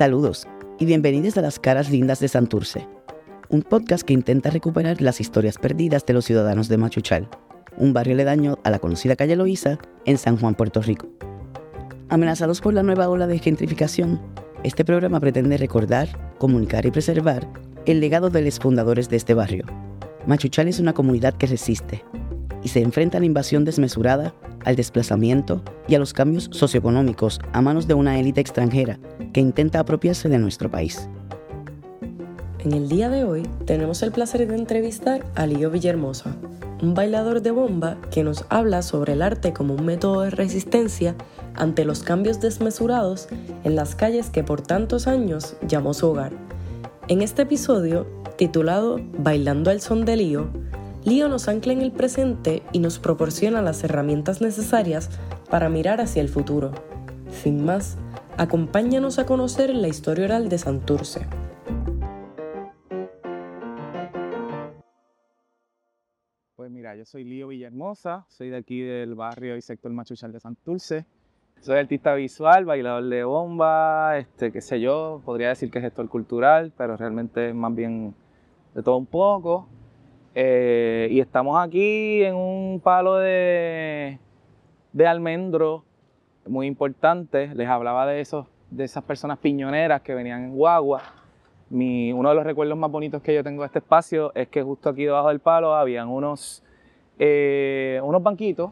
Saludos y bienvenidos a las caras lindas de Santurce, un podcast que intenta recuperar las historias perdidas de los ciudadanos de Machuchal, un barrio aledaño a la conocida calle Loíza en San Juan, Puerto Rico. Amenazados por la nueva ola de gentrificación, este programa pretende recordar, comunicar y preservar el legado de los fundadores de este barrio. Machuchal es una comunidad que resiste y se enfrenta a la invasión desmesurada, al desplazamiento y a los cambios socioeconómicos a manos de una élite extranjera que intenta apropiarse de nuestro país. En el día de hoy tenemos el placer de entrevistar a Lío Villahermosa, un bailador de bomba que nos habla sobre el arte como un método de resistencia ante los cambios desmesurados en las calles que por tantos años llamó su hogar. En este episodio, titulado Bailando al son de Lío, Lío nos ancla en el presente y nos proporciona las herramientas necesarias para mirar hacia el futuro. Sin más, acompáñanos a conocer la historia oral de Santurce. Pues mira, yo soy Lío Villahermosa, soy de aquí del barrio y sector Machuchal de Santurce. Soy artista visual, bailador de bomba, este, qué sé yo, podría decir que es gestor cultural, pero realmente más bien de todo un poco. Eh, y estamos aquí en un palo de, almendro muy importante. Les hablaba de, esos, de esas personas piñoneras que venían en guagua. Uno de los recuerdos más bonitos que yo tengo de este espacio es que justo aquí debajo del palo habían unos, eh, unos banquitos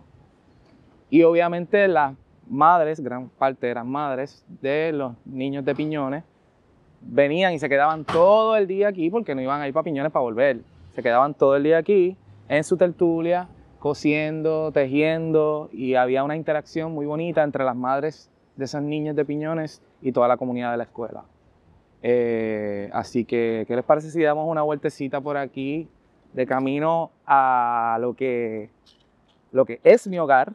y obviamente las madres, gran parte eran madres de los niños de Piñones, venían y se quedaban todo el día aquí porque no iban a ir para Piñones para volver se quedaban todo el día aquí en su tertulia, cosiendo, tejiendo y había una interacción muy bonita entre las madres de esas niñas de piñones y toda la comunidad de la escuela. Eh, así que, ¿qué les parece si damos una vueltecita por aquí de camino a lo que, lo que es mi hogar?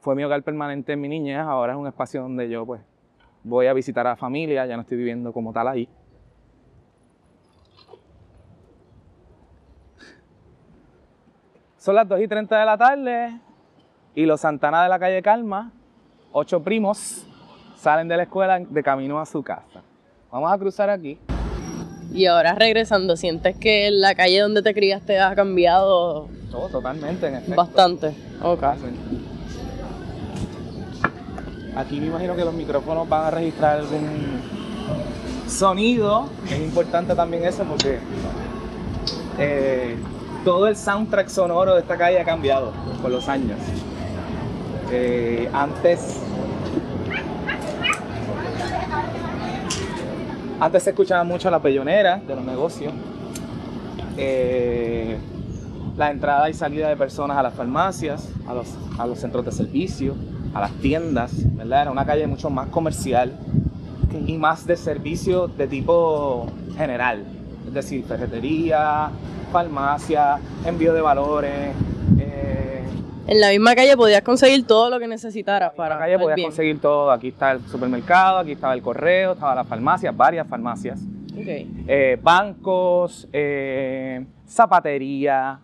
Fue mi hogar permanente en mi niñez, ahora es un espacio donde yo pues voy a visitar a la familia, ya no estoy viviendo como tal ahí. Son las 2 y 30 de la tarde y los Santana de la calle Calma, ocho primos, salen de la escuela de camino a su casa. Vamos a cruzar aquí. Y ahora regresando, ¿sientes que la calle donde te criaste ha cambiado? Todo, totalmente, en efecto. Bastante. Ok. Aquí me imagino que los micrófonos van a registrar algún sonido. Es importante también eso porque eh, todo el soundtrack sonoro de esta calle ha cambiado con los años. Eh, antes, antes se escuchaba mucho la pellonera de los negocios, eh, la entrada y salida de personas a las farmacias, a los, a los centros de servicio, a las tiendas, ¿verdad? Era una calle mucho más comercial y más de servicio de tipo general, es decir, ferretería, farmacia, envío de valores. Eh, en la misma calle podías conseguir todo lo que necesitaras para. En la calle podías conseguir todo. Aquí está el supermercado, aquí estaba el correo, estaba la farmacia, varias farmacias. Eh, bancos, eh, zapatería,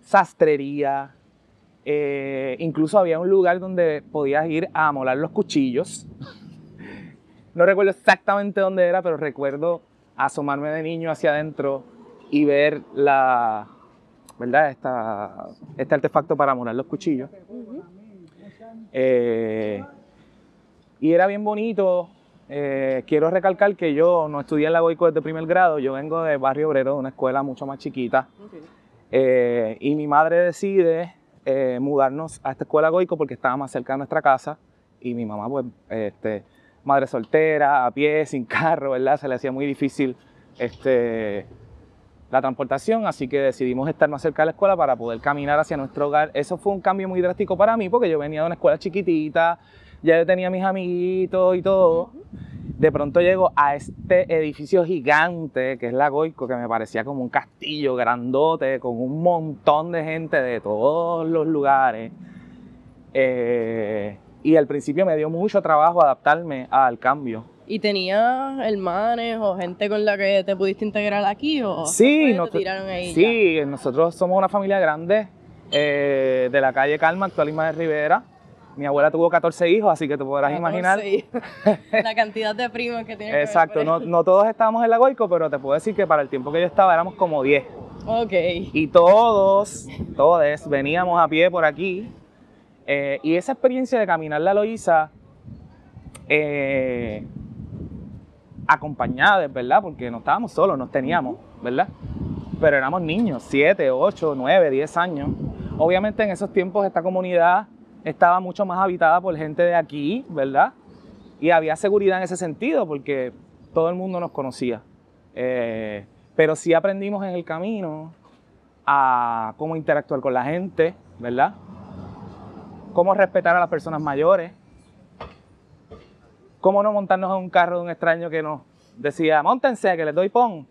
sastrería. incluso había un lugar donde podías ir a molar los cuchillos. no recuerdo exactamente dónde era, pero recuerdo asomarme de niño hacia adentro y ver la, ¿verdad? este artefacto para morar los cuchillos. Eh, y era bien bonito. Eh, quiero recalcar que yo no estudié en la Goico desde primer grado, yo vengo de Barrio Obrero, de una escuela mucho más chiquita. Eh, y mi madre decide mudarnos a esta escuela Goico porque estaba más cerca de nuestra casa. Y mi mamá, pues, este, madre soltera, a pie, sin carro, ¿verdad? Se le hacía muy difícil este, la transportación, así que decidimos estar más cerca de la escuela para poder caminar hacia nuestro hogar. Eso fue un cambio muy drástico para mí porque yo venía de una escuela chiquitita, ya tenía mis amiguitos y todo. De pronto llego a este edificio gigante que es la Goico, que me parecía como un castillo grandote, con un montón de gente de todos los lugares. Eh, y al principio me dio mucho trabajo adaptarme al cambio ¿Y tenías hermanes o gente con la que te pudiste integrar aquí? O sí, tiraron ahí sí nosotros somos una familia grande eh, de la calle Calma, actual de Rivera. Mi abuela tuvo 14 hijos, así que te podrás imaginar. Sí. la cantidad de primos que tiene. Exacto, no, no todos estábamos en la Goico, pero te puedo decir que para el tiempo que yo estaba éramos como 10. Ok. Y todos, todos veníamos a pie por aquí. eh, y esa experiencia de caminar la Loíza, eh, acompañada, ¿verdad? Porque no estábamos solos, nos teníamos, ¿verdad? Pero éramos niños, 7, 8, 9, 10 años. Obviamente en esos tiempos esta comunidad estaba mucho más habitada por gente de aquí, ¿verdad? Y había seguridad en ese sentido porque todo el mundo nos conocía. Eh, pero sí aprendimos en el camino a cómo interactuar con la gente, ¿verdad? Cómo respetar a las personas mayores. Cómo no montarnos en un carro de un extraño que nos decía, montense, que les doy pon.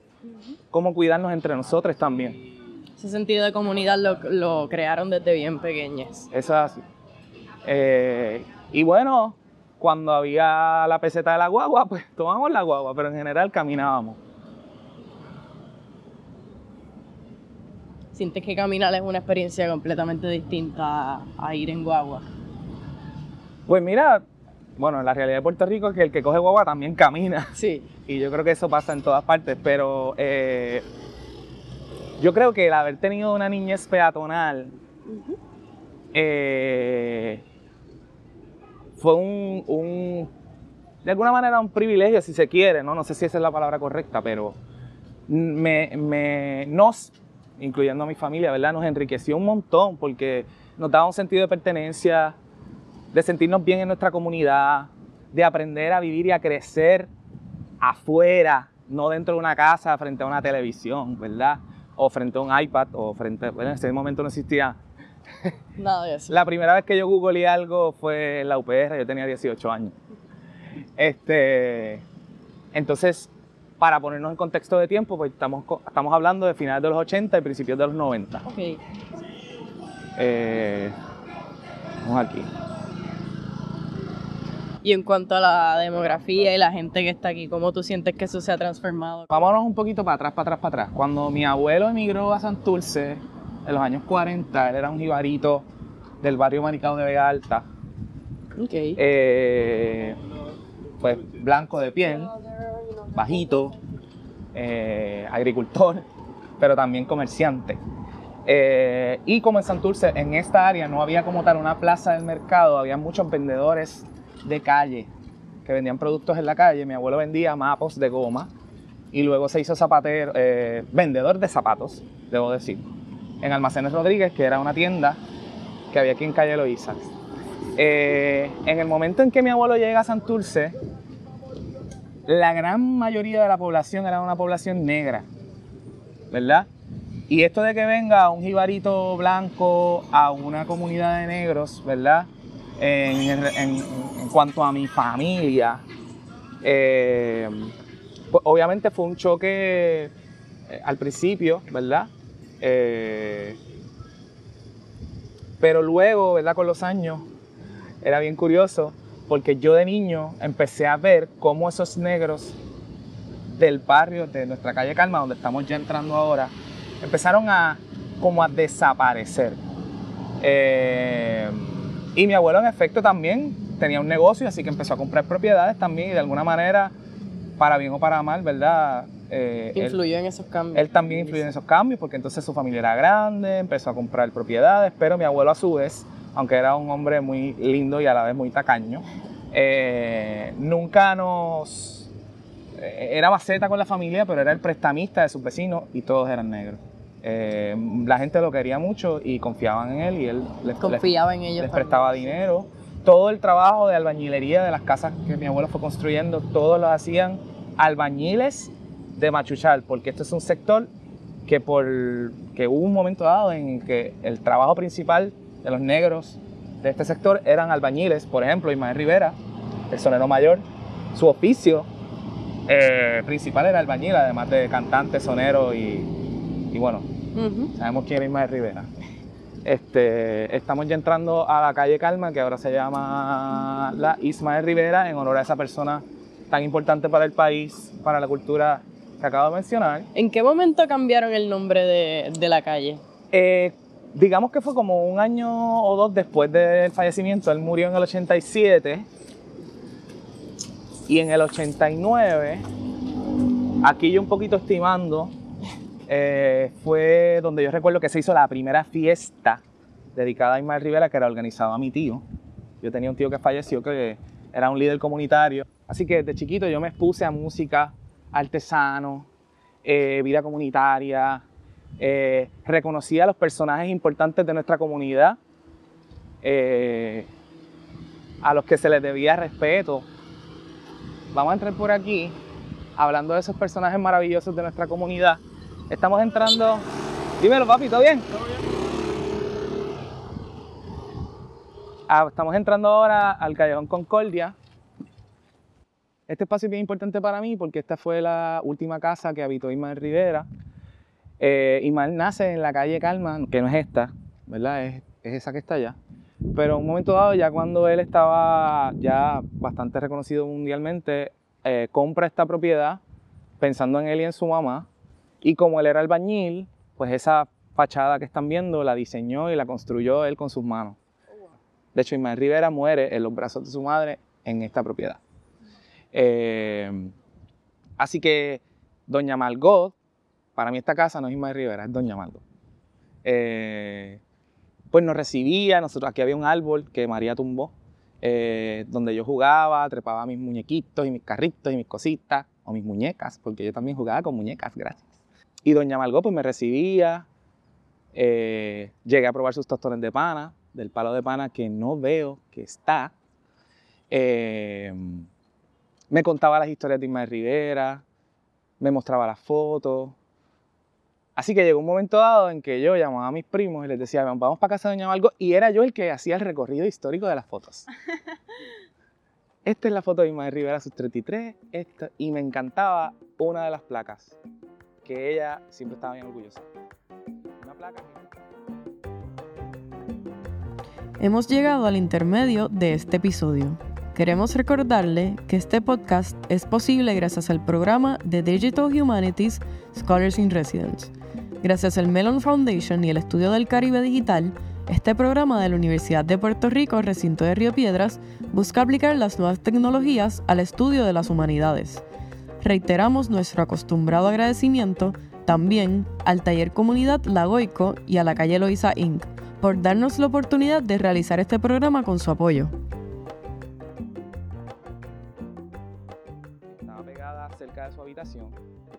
Cómo cuidarnos entre nosotros también. Ese sentido de comunidad lo, lo crearon desde bien pequeñas. Eso es así. Eh, y bueno, cuando había la peseta de la guagua, pues tomábamos la guagua, pero en general caminábamos. Sientes que caminar es una experiencia completamente distinta a, a ir en guagua. Pues mira, bueno, la realidad de Puerto Rico es que el que coge guagua también camina. Sí. Y yo creo que eso pasa en todas partes, pero eh, yo creo que el haber tenido una niñez peatonal eh, fue un, un- de alguna manera un privilegio, si se quiere, ¿no? No sé si esa es la palabra correcta, pero me, me- nos, incluyendo a mi familia, ¿verdad? Nos enriqueció un montón porque nos daba un sentido de pertenencia, de sentirnos bien en nuestra comunidad, de aprender a vivir y a crecer afuera, no dentro de una casa frente a una televisión, ¿verdad? O frente a un iPad, o frente, bueno, en ese momento no existía. Nada de eso. La primera vez que yo googleé algo fue en la UPR, yo tenía 18 años. Este, entonces, para ponernos en contexto de tiempo, pues estamos, estamos hablando de finales de los 80 y principios de los 90. Ok. Eh, vamos aquí. Y en cuanto a la demografía y la gente que está aquí, ¿cómo tú sientes que eso se ha transformado? Vámonos un poquito para atrás, para atrás, para atrás. Cuando mi abuelo emigró a Santurce en los años 40, él era un jibarito del barrio Maricao de Vega Alta, Ok. eh, pues blanco de piel, bajito, eh, agricultor, pero también comerciante. Eh, y como en Santurce, en esta área no había como tal una plaza del mercado, había muchos vendedores de calle que vendían productos en la calle. Mi abuelo vendía mapos de goma y luego se hizo zapatero, eh, vendedor de zapatos, debo decir, en Almacenes Rodríguez, que era una tienda que había aquí en Calle Loíza. Eh, en el momento en que mi abuelo llega a Santurce, la gran mayoría de la población era una población negra, ¿verdad? Y esto de que venga un jibarito blanco a una comunidad de negros, ¿verdad? En, cuanto a mi familia, eh, pues obviamente fue un choque eh, al principio, ¿verdad? Eh, pero luego, ¿verdad? Con los años, era bien curioso porque yo de niño empecé a ver cómo esos negros del barrio de nuestra calle Calma, donde estamos ya entrando ahora, empezaron a como a desaparecer. Y mi abuelo en efecto también tenía un negocio, así que empezó a comprar propiedades también y de alguna manera, para bien o para mal, ¿verdad? Eh, él- Influyó en esos cambios. él también influyó en esos cambios porque entonces su familia era grande, empezó a comprar propiedades, pero mi abuelo a su vez, aunque era un hombre muy lindo y a la vez muy tacaño, eh, nunca nos... eh, Era maceta con la familia, pero era el prestamista de sus vecinos y todos eran negros. Eh, la gente lo quería mucho y confiaban en él y él les, les- Confiaba en ellos. les prestaba dinero. Todo el trabajo de albañilería de las casas que mi abuelo fue construyendo, todos lo hacían albañiles de Machuchal, porque este es un sector que por que hubo un momento dado en que el trabajo principal de los negros de este sector eran albañiles, por ejemplo, Ismael Rivera, el sonero mayor, su oficio eh, principal era albañil, además de cantante, sonero y, y bueno. Sabemos quién es Ismael Rivera. Este, estamos ya entrando a la calle Calma, que ahora se llama la Ismael Rivera, en honor a esa persona tan importante para el país, para la cultura que acabo de mencionar. ¿En qué momento cambiaron el nombre de, de la calle? Eh, digamos que fue como un año o dos después del fallecimiento. Él murió en el 87. Y en el 89, aquí yo un poquito estimando, eh, fue donde yo recuerdo que se hizo la primera fiesta dedicada a Ismael Rivera, que era organizada a mi tío. Yo tenía un tío que falleció, que era un líder comunitario. Así que desde chiquito yo me expuse a música, artesano, eh, vida comunitaria, eh, reconocía a los personajes importantes de nuestra comunidad, eh, a los que se les debía respeto. Vamos a entrar por aquí, hablando de esos personajes maravillosos de nuestra comunidad. Estamos entrando. Dímelo, papi, ¿todo bien? Ah, estamos entrando ahora al Callejón Concordia. Este espacio es bien importante para mí porque esta fue la última casa que habitó Ismael Rivera. Eh, nace en la calle Calma, que no es esta, ¿verdad? Es, esa que está allá. Pero en un momento dado, ya cuando él estaba ya bastante reconocido mundialmente, eh, compra esta propiedad pensando en él y en su mamá. Y como él era albañil, pues esa fachada que están viendo la diseñó y la construyó él con sus manos. De hecho, Ismael Rivera muere en los brazos de su madre en esta propiedad. Eh, así que Doña Margot para mí esta casa no es Ismael Rivera, es Doña Margot. Eh, pues nos recibía, nosotros, aquí había un árbol que María tumbó, eh, donde yo jugaba, trepaba mis muñequitos y mis carritos y mis cositas, o mis muñecas, porque yo también jugaba con muñecas, gracias. Y Doña Margot pues me recibía, eh, llegué a probar sus tostones de pana, del palo de pana que no veo que está. me contaba las historias de Ismael Rivera, me mostraba las fotos, Así que llegó un momento dado en que yo llamaba a mis primos y les decía, vamos para casa de Doña Margot, y era yo el que hacía el recorrido histórico de las fotos. Esta es la foto de Ismael Rivera, sus 33, esta, y me encantaba una de las placas, que ella siempre estaba bien orgullosa. Hemos llegado al intermedio de este episodio. Queremos recordarle que este podcast es posible gracias al programa de Digital Humanities Scholars in Residence Gracias al Mellon Foundation y el Estudio del Caribe Digital, este programa de la Universidad de Puerto Rico, recinto de Río Piedras, busca aplicar las nuevas tecnologías al estudio de las humanidades. Reiteramos nuestro acostumbrado agradecimiento también al Taller Comunidad Lagoico y a la calle Loiza Inc. por darnos la oportunidad de realizar este programa con su apoyo. Estaba pegada cerca de su habitación,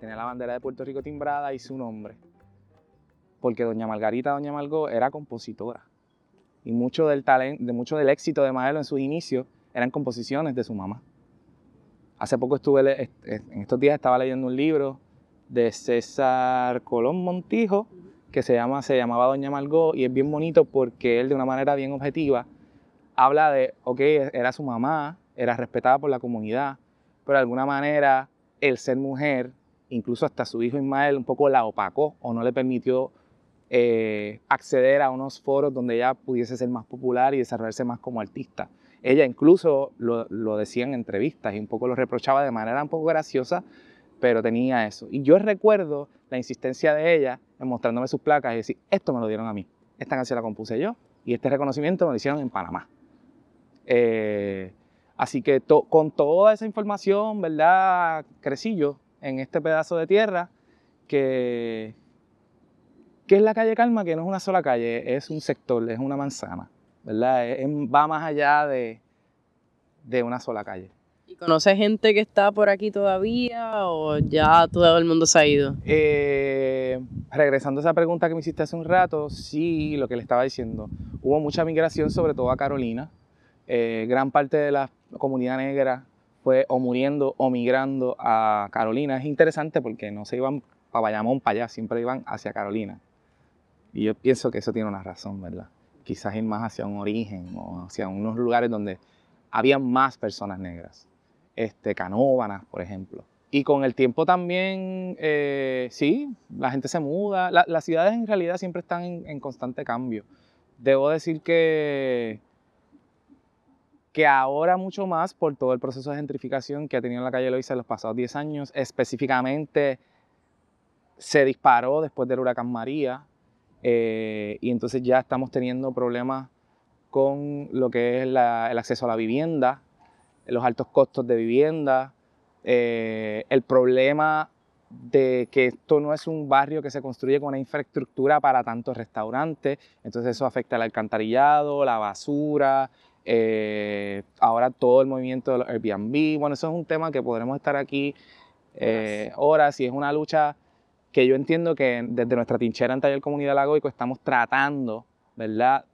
tenía la bandera de Puerto Rico timbrada y su nombre porque doña Margarita, doña Margot, era compositora. Y mucho del, talento, de mucho del éxito de Maelo en sus inicios eran composiciones de su mamá. Hace poco estuve, en estos días estaba leyendo un libro de César Colón Montijo, que se, llama, se llamaba Doña Margot, y es bien bonito porque él de una manera bien objetiva habla de, ok, era su mamá, era respetada por la comunidad, pero de alguna manera el ser mujer, incluso hasta su hijo Ismael, un poco la opacó o no le permitió eh, acceder a unos foros donde ella pudiese ser más popular y desarrollarse más como artista. Ella incluso lo, decía en entrevistas y un poco lo reprochaba de manera un poco graciosa, pero tenía eso. Y yo recuerdo la insistencia de ella en mostrándome sus placas y decir, esto me lo dieron a mí, esta canción la compuse yo y este reconocimiento me lo hicieron en Panamá. Eh, así que con toda esa información, ¿verdad? Crecí yo en este pedazo de tierra que, ¿Qué es la calle Calma? Que no es una sola calle, es un sector, es una manzana, ¿verdad? va más allá de, una sola calle. ¿Y conoces gente que está por aquí todavía o ya todo el mundo se ha ido? Eh, regresando a esa pregunta que me hiciste hace un rato, sí, lo que le estaba diciendo. Hubo mucha migración, sobre todo a Carolina. Eh, gran parte de la comunidad negra fue o muriendo o migrando a Carolina. Es interesante porque no se iban para Bayamón, para allá, siempre iban hacia Carolina. Y yo pienso que eso tiene una razón, ¿verdad? Quizás ir más hacia un origen o hacia unos lugares donde había más personas negras. Este, canóbanas, por ejemplo. Y con el tiempo también, eh, sí, la gente se muda. las ciudades en realidad siempre están en, constante cambio. Debo decir que, que ahora mucho más por todo el proceso de gentrificación que ha tenido la calle Loiza en los pasados 10 años, específicamente se disparó después del huracán María eh, y entonces ya estamos teniendo problemas con lo que es el acceso a la vivienda, los altos costos de vivienda, eh, el problema de que esto no es un barrio que se construye con una infraestructura para tantos restaurantes, entonces eso afecta al alcantarillado, la basura, eh, ahora todo el movimiento de los Airbnb, bueno, eso es un tema que podremos estar aquí eh, horas y es una lucha que yo entiendo que desde nuestra tinchera en Taller Comunidad Lagoico estamos tratando, ¿verdad?,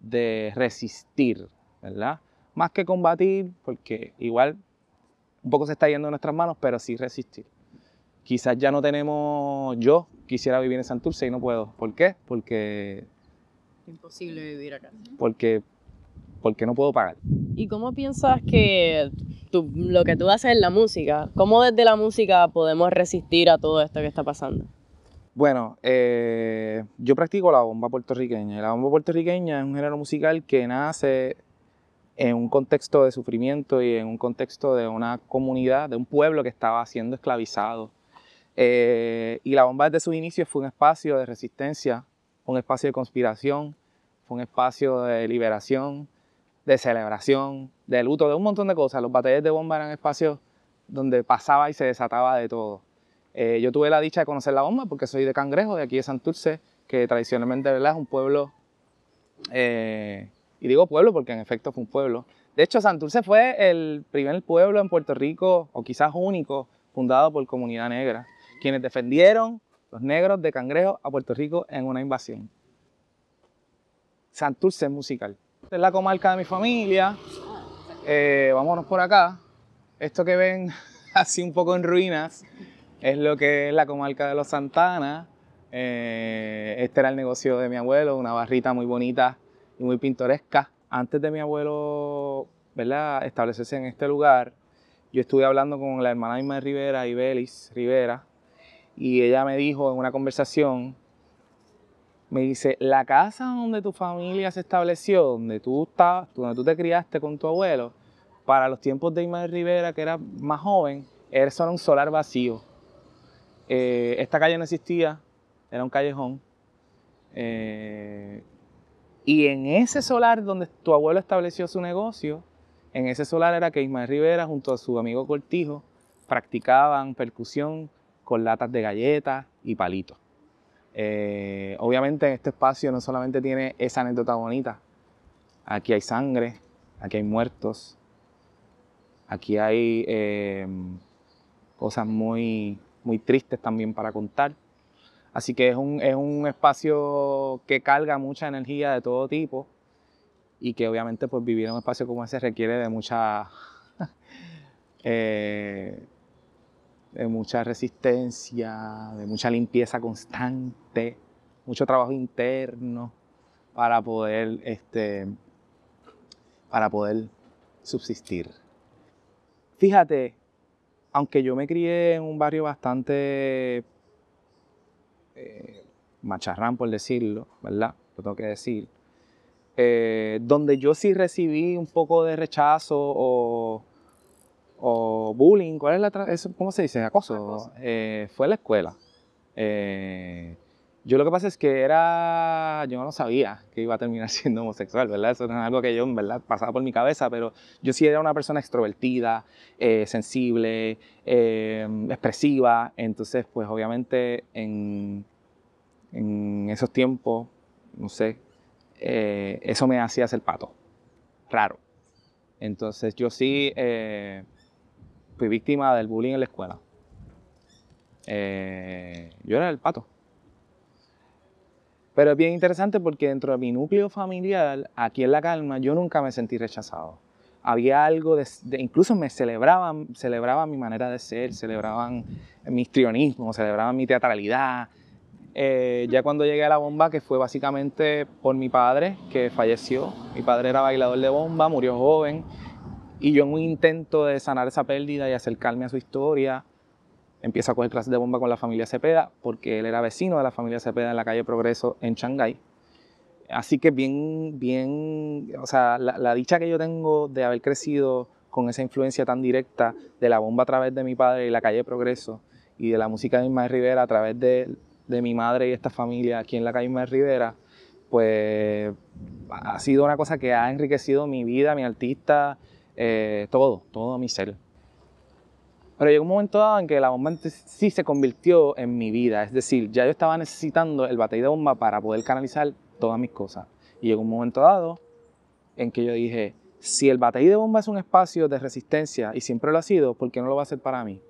de resistir, ¿verdad? Más que combatir, porque igual un poco se está yendo de nuestras manos, pero sí resistir. Quizás ya no tenemos, yo quisiera vivir en Santurce y no puedo. ¿Por qué? Porque... Imposible vivir acá. Porque, porque no puedo pagar. ¿Y cómo piensas que lo que tú haces en la música, cómo desde la música podemos resistir a todo esto que está pasando? Bueno, eh, yo practico la bomba puertorriqueña. La bomba puertorriqueña es un género musical que nace en un contexto de sufrimiento y en un contexto de una comunidad, de un pueblo que estaba siendo esclavizado. Eh, y la bomba desde sus inicios fue un espacio de resistencia, un espacio de conspiración, fue un espacio de liberación, de celebración, de luto, de un montón de cosas. Los batalles de bomba eran espacios donde pasaba y se desataba de todo. Eh, yo tuve la dicha de conocer la bomba porque soy de Cangrejo, de aquí de Santurce, que tradicionalmente ¿verdad? es un pueblo eh, y digo pueblo porque en efecto fue un pueblo. De hecho, Santurce fue el primer pueblo en Puerto Rico, o quizás único, fundado por comunidad negra, quienes defendieron los negros de Cangrejo a Puerto Rico en una invasión. Santurce musical. Esta es la comarca de mi familia. Eh, vámonos por acá. Esto que ven así un poco en ruinas es lo que es la comarca de los Santana. Eh, este era el negocio de mi abuelo, una barrita muy bonita y muy pintoresca. Antes de mi abuelo ¿verdad? establecerse en este lugar, yo estuve hablando con la hermana Isma Rivera, Ibelis Rivera, y ella me dijo en una conversación, me dice, la casa donde tu familia se estableció, donde tú, estabas, donde tú te criaste con tu abuelo, para los tiempos de Isma Rivera, que era más joven, era solo un solar vacío. Eh, esta calle no existía, era un callejón. Eh, y en ese solar donde tu abuelo estableció su negocio, en ese solar era que Ismael Rivera junto a su amigo Cortijo practicaban percusión con latas de galletas y palitos. Eh, obviamente en este espacio no solamente tiene esa anécdota bonita, aquí hay sangre, aquí hay muertos, aquí hay eh, cosas muy, muy tristes también para contar. Así que es un, es un espacio que carga mucha energía de todo tipo y que obviamente pues vivir en un espacio como ese requiere de mucha, eh, de mucha resistencia, de mucha limpieza constante, mucho trabajo interno para poder, este, para poder subsistir. Fíjate, aunque yo me crié en un barrio bastante eh, macharrán, por decirlo, ¿verdad? Lo tengo que decir. Eh, donde yo sí recibí un poco de rechazo o, bullying, ¿cuál es la ¿cómo se dice? Acoso. Eh, fue la escuela. yo lo que pasa es que era, yo no sabía que iba a terminar siendo homosexual, ¿verdad? Eso es algo que yo, ¿verdad? Pasaba por mi cabeza, pero yo sí era una persona extrovertida, sensible, expresiva, entonces pues obviamente en en esos tiempos, no sé, eh, eso me hacía ser pato, raro. Entonces yo sí eh, fui víctima del bullying en la escuela. Eh, yo era el pato. Pero es bien interesante porque dentro de mi núcleo familiar, aquí en La Calma, yo nunca me sentí rechazado. Había algo de, incluso me celebraban, celebraban mi manera de ser, celebraban mi histrionismo, celebraban mi teatralidad, eh, ya cuando llegué a la bomba, que fue básicamente por mi padre, que falleció. Mi padre era bailador de bomba, murió joven. Y yo en un intento de sanar esa pérdida y acercarme a su historia, empiezo a coger clases de bomba con la familia Cepeda, porque él era vecino de la familia Cepeda en la calle Progreso en Shanghái. Así que bien, bien, o sea, la, dicha que yo tengo de haber crecido con esa influencia tan directa de la bomba a través de mi padre y la calle Progreso y de la música de Ismael Rivera a través de de mi madre y esta familia aquí en la calle Mar Rivera, pues ha sido una cosa que ha enriquecido mi vida, mi artista, eh, todo, todo mi ser. Pero llegó un momento dado en que la bomba sí se convirtió en mi vida, es decir, ya yo estaba necesitando el batey de bomba para poder canalizar todas mis cosas. Y llegó un momento dado en que yo dije, si el batey de bomba es un espacio de resistencia y siempre lo ha sido, ¿por qué no lo va a hacer para mí?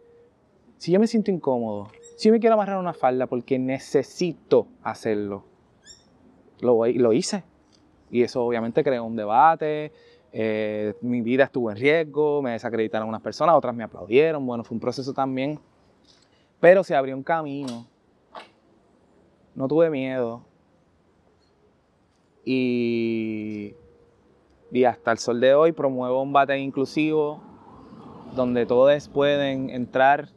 Si yo me siento incómodo, si yo me quiero amarrar una falda porque necesito hacerlo, lo, lo hice. Y eso obviamente creó un debate, eh, mi vida estuvo en riesgo, me desacreditaron unas personas, otras me aplaudieron, bueno, fue un proceso también. Pero se abrió un camino, no tuve miedo. Y, y hasta el sol de hoy promuevo un bate inclusivo donde todos pueden entrar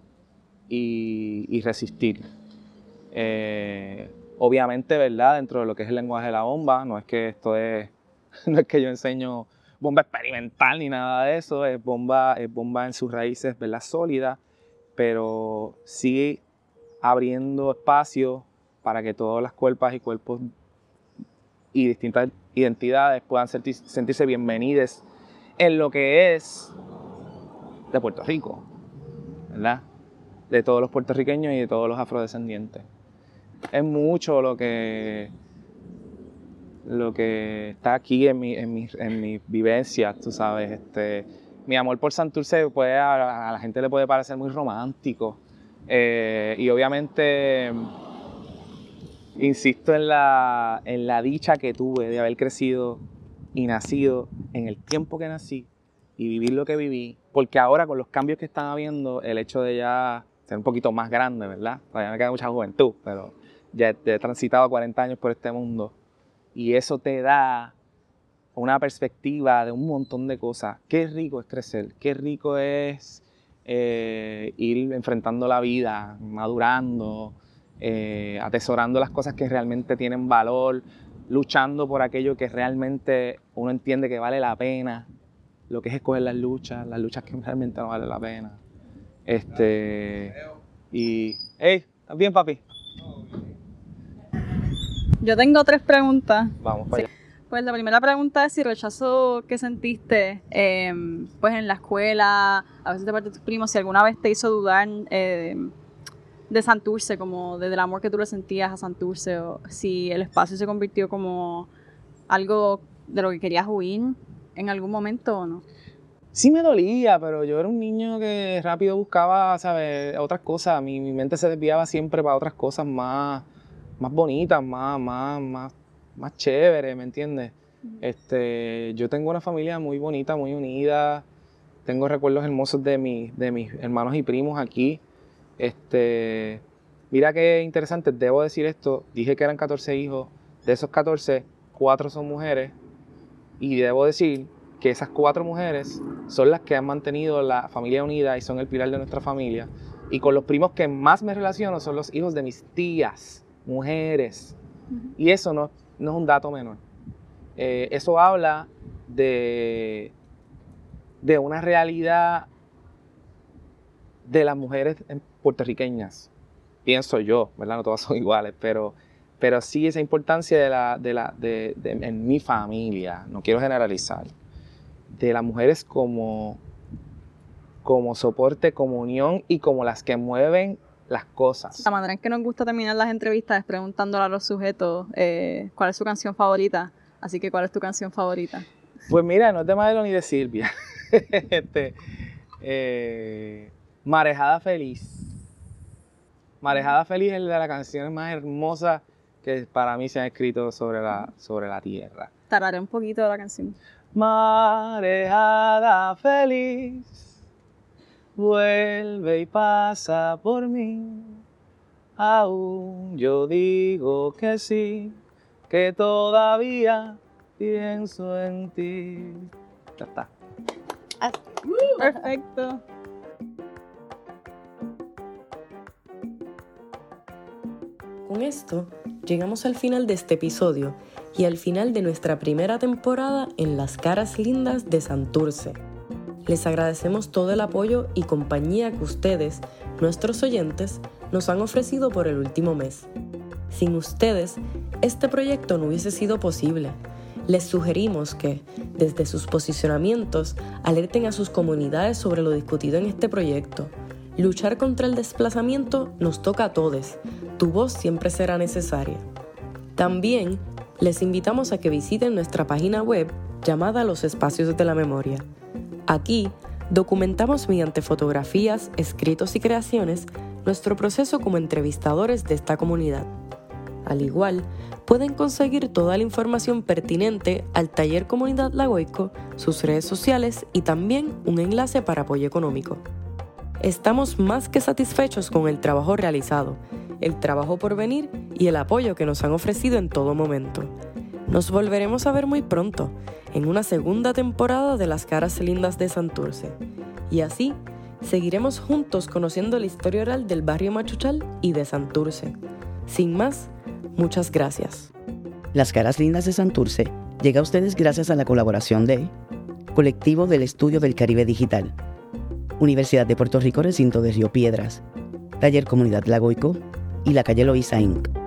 y, resistir. Eh, obviamente, ¿verdad? Dentro de lo que es el lenguaje de la bomba, no es que esto es, no es que yo enseño bomba experimental ni nada de eso, es bomba, es bomba en sus raíces, ¿verdad? Sólida, pero sigue abriendo espacio para que todas las cuerpos y cuerpos y distintas identidades puedan sentirse bienvenidas en lo que es de Puerto Rico, ¿verdad? De todos los puertorriqueños y de todos los afrodescendientes. Es mucho lo que lo que está aquí en mi, en mi, en mi vivencia, tú sabes. Este, mi amor por Santurce puede, a, la gente le puede parecer muy romántico. Eh, y obviamente insisto en la, en la dicha que tuve de haber crecido y nacido en el tiempo que nací y vivir lo que viví, porque ahora con los cambios que están habiendo, el hecho de ya ser un poquito más grande, ¿verdad? Todavía me queda mucha juventud, pero ya he transitado 40 años por este mundo y eso te da una perspectiva de un montón de cosas. Qué rico es crecer, qué rico es eh, ir enfrentando la vida, madurando, eh, atesorando las cosas que realmente tienen valor, luchando por aquello que realmente uno entiende que vale la pena, lo que es escoger las luchas, las luchas que realmente no valen la pena. Este, y, hey, ¿estás bien, papi? Yo tengo tres preguntas. Vamos para allá. Pues la primera pregunta es si rechazo que sentiste em, pues en la escuela, a veces de parte de tus primos, si alguna vez te hizo dudar eh, de Santurce, como desde el amor que tú le sentías a Santurce, o si el espacio se convirtió como algo de lo que querías huir en algún momento o no. Sí me dolía, pero yo era un niño que rápido buscaba, ¿sabes? Otras cosas. Mi, mi mente se desviaba siempre para otras cosas más más bonitas, más, más, más, más chéveres, ¿me entiendes? Este, yo tengo una familia muy bonita, muy unida. Tengo recuerdos hermosos de, mi, de mis hermanos y primos aquí. Este, mira qué interesante, debo decir esto. Dije que eran 14 hijos. De esos 14, 4 son mujeres. Y debo decir que esas cuatro mujeres son las que han mantenido la familia unida y son el pilar de nuestra familia. Y con los primos que más me relaciono son los hijos de mis tías mujeres. Y eso no, no, es un dato menor. Eh, eso habla de, de una realidad de las mujeres puertorriqueñas. Pienso yo, ¿verdad? No todas son iguales, pero, pero sí esa importancia de la, de la, de, en mi familia, no quiero generalizar, de las mujeres como, como soporte, como unión y como las que mueven las cosas. La manera en que nos gusta terminar las entrevistas es preguntándole a los sujetos eh, cuál es su canción favorita. Así que, ¿cuál es tu canción favorita? Pues mira, no es de Madero ni de Silvia. este, eh, Marejada Feliz. Marejada Feliz es de las canciones más hermosas que para mí se han escrito sobre la, sobre la tierra. Tararé un poquito de la canción. Marejada Feliz vuelve y pasa por mí. Aún yo digo que sí, que todavía pienso en ti. Ya está. Ah, perfecto. Con esto llegamos al final de este episodio y al final de nuestra primera temporada en Las Caras Lindas de Santurce. Les agradecemos todo el apoyo y compañía que ustedes nuestros oyentes, nos han ofrecido por el último mes. Sin ustedes, este proyecto no hubiese sido posible. Les sugerimos que, desde sus posicionamientos, alerten a sus comunidades sobre lo discutido en este proyecto. Luchar contra el desplazamiento nos toca a todos. Tu voz siempre será necesaria. También les invitamos a que visiten nuestra página web llamada Los Espacios de la Memoria. Aquí documentamos mediante fotografías, escritos y creaciones nuestro proceso como entrevistadores de esta comunidad. Al igual, pueden conseguir toda la información pertinente al Taller Comunidad Lagoico, sus redes sociales y también un enlace para apoyo económico. Estamos más que satisfechos con el trabajo realizado, el trabajo por venir y el apoyo que nos han ofrecido en todo momento. Nos volveremos a ver muy pronto, en una segunda temporada de Las Caras Lindas de Santurce. Y así, seguiremos juntos conociendo la historia oral del barrio Machuchal y de Santurce. Sin más, muchas gracias. Las Caras Lindas de Santurce llega a ustedes gracias a la colaboración de Colectivo del Estudio del Caribe Digital, Universidad de Puerto Rico Recinto de Río Piedras, Taller Comunidad Lagoico y la calle Loíza Inc.